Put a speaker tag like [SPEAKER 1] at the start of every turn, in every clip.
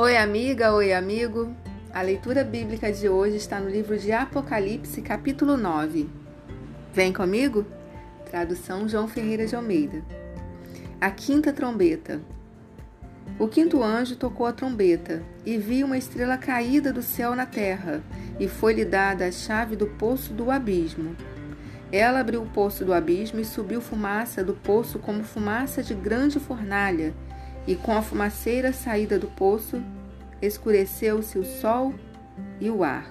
[SPEAKER 1] Oi, amiga, oi, amigo. A leitura bíblica de hoje está no livro de Apocalipse, capítulo 9. Vem comigo? Tradução João Ferreira de Almeida. A quinta trombeta. O quinto anjo tocou a trombeta e viu uma estrela caída do céu na terra, e foi-lhe dada a chave do poço do abismo. Ela abriu o poço do abismo e subiu fumaça do poço como fumaça de grande fornalha e com a fumaceira saída do poço, escureceu-se o sol e o ar.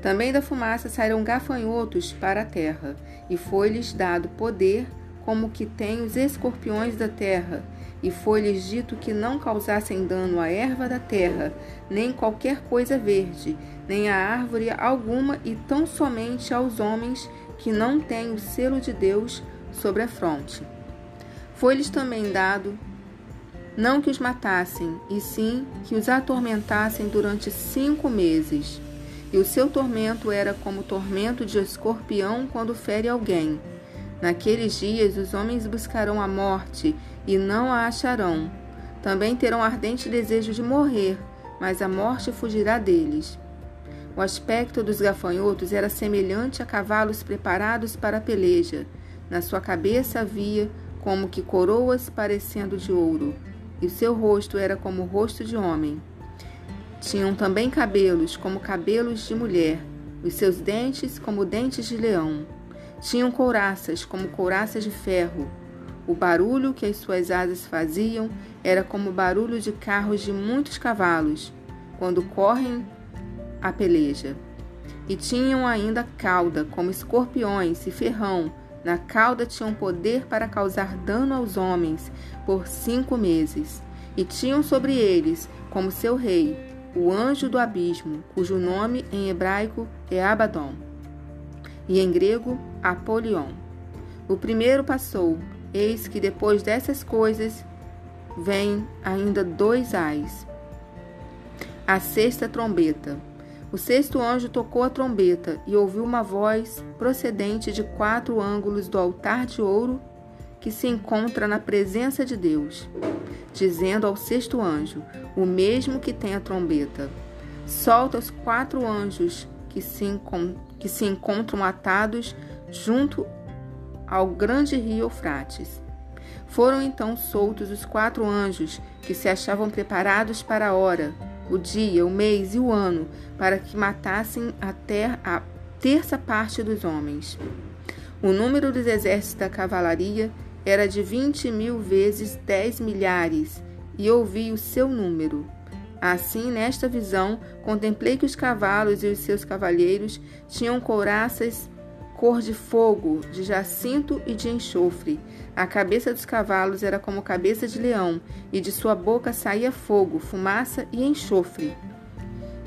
[SPEAKER 1] Também da fumaça saíram gafanhotos para a terra, e foi-lhes dado poder como que tem os escorpiões da terra, e foi-lhes dito que não causassem dano à erva da terra, nem qualquer coisa verde, nem a árvore alguma, e tão somente aos homens que não têm o selo de Deus sobre a fronte. Foi-lhes também dado não que os matassem, e sim que os atormentassem durante cinco meses. E o seu tormento era como o tormento de escorpião quando fere alguém. Naqueles dias os homens buscarão a morte e não a acharão. Também terão ardente desejo de morrer, mas a morte fugirá deles. O aspecto dos gafanhotos era semelhante a cavalos preparados para a peleja. Na sua cabeça havia como que coroas parecendo de ouro e o seu rosto era como o rosto de homem. Tinham também cabelos como cabelos de mulher, os seus dentes como dentes de leão. Tinham couraças como couraças de ferro. O barulho que as suas asas faziam era como o barulho de carros de muitos cavalos, quando correm a peleja. E tinham ainda cauda, como escorpiões e ferrão, na cauda tinham poder para causar dano aos homens por cinco meses. E tinham sobre eles, como seu rei, o anjo do abismo, cujo nome em hebraico é Abaddon, e em grego Apolion. O primeiro passou, eis que depois dessas coisas vem ainda dois ais. A sexta trombeta. O sexto anjo tocou a trombeta e ouviu uma voz procedente de quatro ângulos do altar de ouro que se encontra na presença de Deus, dizendo ao sexto anjo, o mesmo que tem a trombeta: Solta os quatro anjos que se, que se encontram atados junto ao grande rio Eufrates. Foram então soltos os quatro anjos que se achavam preparados para a hora o dia, o mês e o ano, para que matassem até a terça parte dos homens. O número dos exércitos da cavalaria era de vinte mil vezes dez milhares, e ouvi o seu número. Assim, nesta visão, contemplei que os cavalos e os seus cavalheiros tinham couraças cor de fogo, de jacinto e de enxofre. A cabeça dos cavalos era como cabeça de leão, e de sua boca saía fogo, fumaça e enxofre.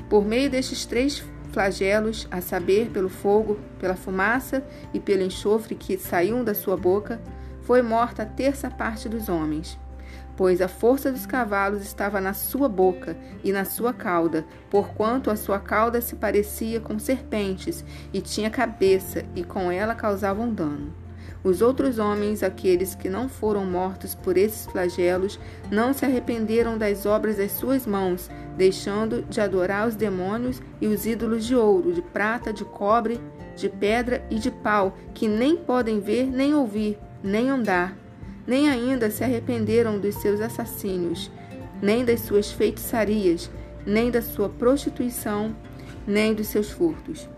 [SPEAKER 1] Por meio destes três flagelos, a saber, pelo fogo, pela fumaça e pelo enxofre que saíam da sua boca, foi morta a terça parte dos homens pois a força dos cavalos estava na sua boca e na sua cauda, porquanto a sua cauda se parecia com serpentes e tinha cabeça, e com ela causavam dano. Os outros homens, aqueles que não foram mortos por esses flagelos, não se arrependeram das obras das suas mãos, deixando de adorar os demônios e os ídolos de ouro, de prata, de cobre, de pedra e de pau, que nem podem ver, nem ouvir, nem andar nem ainda se arrependeram dos seus assassínios, nem das suas feitiçarias, nem da sua prostituição, nem dos seus furtos.